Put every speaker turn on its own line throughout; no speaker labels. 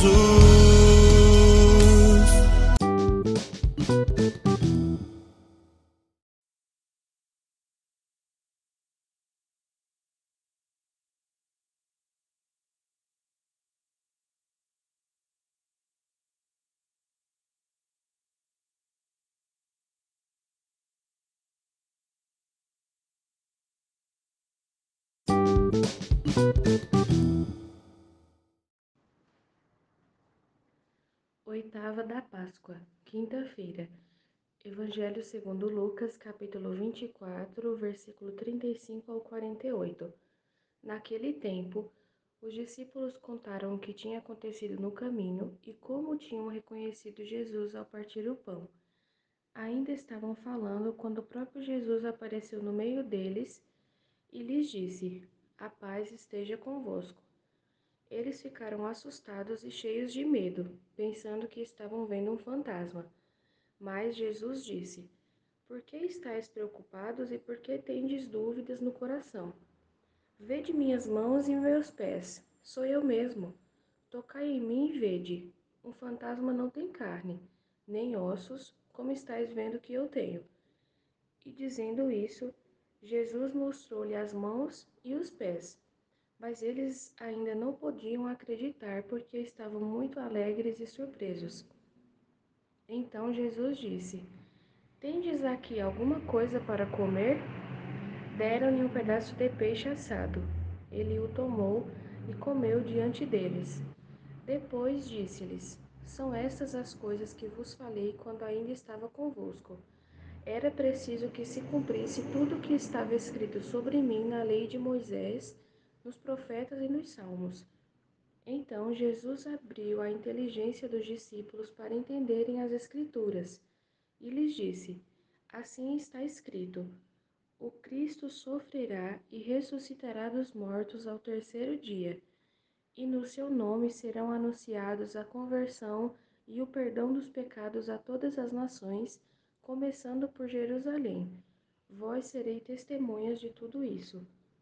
Jesus.
Oitava da Páscoa, quinta-feira. Evangelho segundo Lucas, capítulo 24, versículo 35 ao 48. Naquele tempo, os discípulos contaram o que tinha acontecido no caminho e como tinham reconhecido Jesus ao partir o pão. Ainda estavam falando quando o próprio Jesus apareceu no meio deles e lhes disse: A paz esteja convosco. Eles ficaram assustados e cheios de medo, pensando que estavam vendo um fantasma. Mas Jesus disse: Por que estáis preocupados e por que tendes dúvidas no coração? Vede minhas mãos e meus pés, sou eu mesmo. Tocai em mim e vede. Um fantasma não tem carne, nem ossos, como estáis vendo que eu tenho. E dizendo isso, Jesus mostrou-lhe as mãos e os pés. Mas eles ainda não podiam acreditar porque estavam muito alegres e surpresos. Então Jesus disse: Tendes aqui alguma coisa para comer? Deram-lhe um pedaço de peixe assado. Ele o tomou e comeu diante deles. Depois disse-lhes: São estas as coisas que vos falei quando ainda estava convosco. Era preciso que se cumprisse tudo o que estava escrito sobre mim na lei de Moisés, nos profetas e nos salmos. Então Jesus abriu a inteligência dos discípulos para entenderem as Escrituras e lhes disse: Assim está escrito: O Cristo sofrerá e ressuscitará dos mortos ao terceiro dia, e no seu nome serão anunciados a conversão e o perdão dos pecados a todas as nações, começando por Jerusalém. Vós serei testemunhas de tudo isso.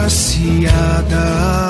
Agraciada.